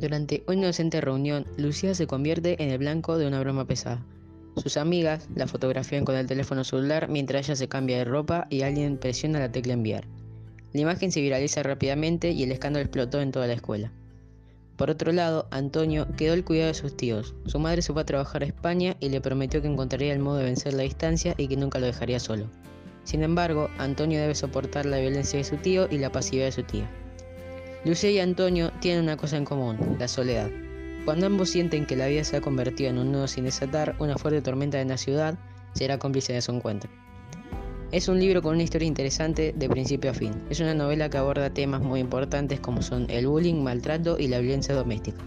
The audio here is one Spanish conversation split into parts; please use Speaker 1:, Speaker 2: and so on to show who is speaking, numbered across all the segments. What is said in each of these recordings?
Speaker 1: Durante una inocente reunión, Lucía se convierte en el blanco de una broma pesada. Sus amigas la fotografían con el teléfono celular mientras ella se cambia de ropa y alguien presiona la tecla enviar. La imagen se viraliza rápidamente y el escándalo explotó en toda la escuela. Por otro lado, Antonio quedó al cuidado de sus tíos. Su madre se fue a trabajar a España y le prometió que encontraría el modo de vencer la distancia y que nunca lo dejaría solo. Sin embargo, Antonio debe soportar la violencia de su tío y la pasividad de su tía. Lucía y Antonio tienen una cosa en común, la soledad. Cuando ambos sienten que la vida se ha convertido en un nudo sin desatar, una fuerte tormenta en la ciudad será cómplice de su encuentro. Es un libro con una historia interesante de principio a fin. Es una novela que aborda temas muy importantes como son el bullying, maltrato y la violencia doméstica.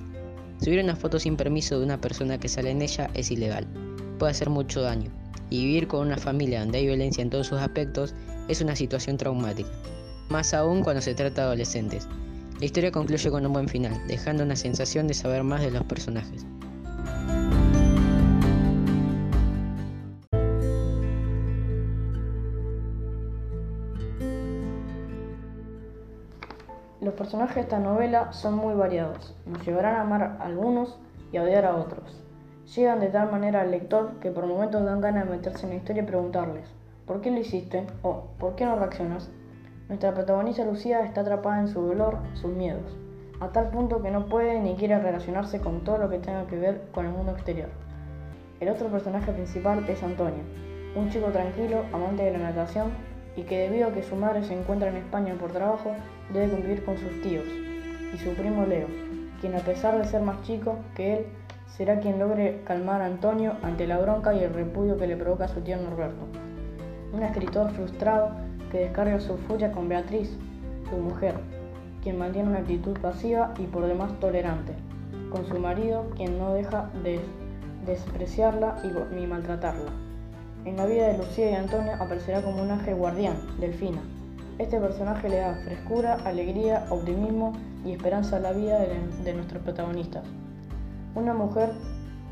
Speaker 1: Subir una foto sin permiso de una persona que sale en ella es ilegal. Puede hacer mucho daño. Y vivir con una familia donde hay violencia en todos sus aspectos es una situación traumática. Más aún cuando se trata de adolescentes. La historia concluye con un buen final, dejando una sensación de saber más de los personajes.
Speaker 2: Los personajes de esta novela son muy variados, nos llevarán a amar a algunos y a odiar a otros. Llegan de tal manera al lector que por momentos dan ganas de meterse en la historia y preguntarles, ¿por qué lo hiciste? o ¿por qué no reaccionas? Nuestra protagonista Lucía está atrapada en su dolor, sus miedos, a tal punto que no puede ni quiere relacionarse con todo lo que tenga que ver con el mundo exterior. El otro personaje principal es Antonio, un chico tranquilo, amante de la natación y que debido a que su madre se encuentra en España por trabajo, debe convivir con sus tíos y su primo Leo, quien a pesar de ser más chico que él, será quien logre calmar a Antonio ante la bronca y el repudio que le provoca su tío Norberto. Un escritor frustrado que descarga su furia con Beatriz, su mujer, quien mantiene una actitud pasiva y por demás tolerante, con su marido, quien no deja de despreciarla y, maltratarla. En la vida de Lucía y Antonio aparecerá como un ángel guardián, Delfina. Este personaje le da frescura, alegría, optimismo y esperanza a la vida de, de nuestros protagonistas. Una mujer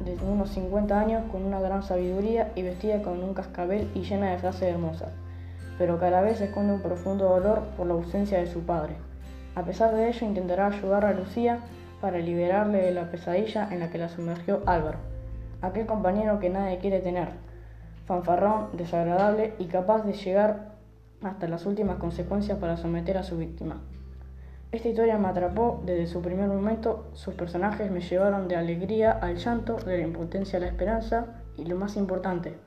Speaker 2: de unos 50 años con una gran sabiduría y vestida con un cascabel y llena de frases hermosas pero cada vez esconde un profundo dolor por la ausencia de su padre. A pesar de ello, intentará ayudar a Lucía para liberarle de la pesadilla en la que la sumergió Álvaro, aquel compañero que nadie quiere tener, fanfarrón, desagradable y capaz de llegar hasta las últimas consecuencias para someter a su víctima. Esta historia me atrapó desde su primer momento, sus personajes me llevaron de alegría al llanto, de la impotencia a la esperanza y lo más importante,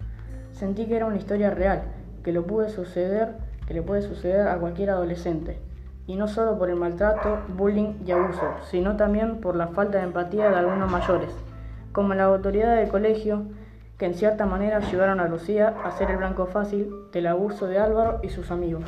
Speaker 2: sentí que era una historia real que, lo puede suceder, que le puede suceder a cualquier adolescente. Y no solo por el maltrato, bullying y abuso, sino también por la falta de empatía de algunos mayores, como la autoridad del colegio, que en cierta manera ayudaron a Lucía a ser el blanco fácil del abuso de Álvaro y sus amigos.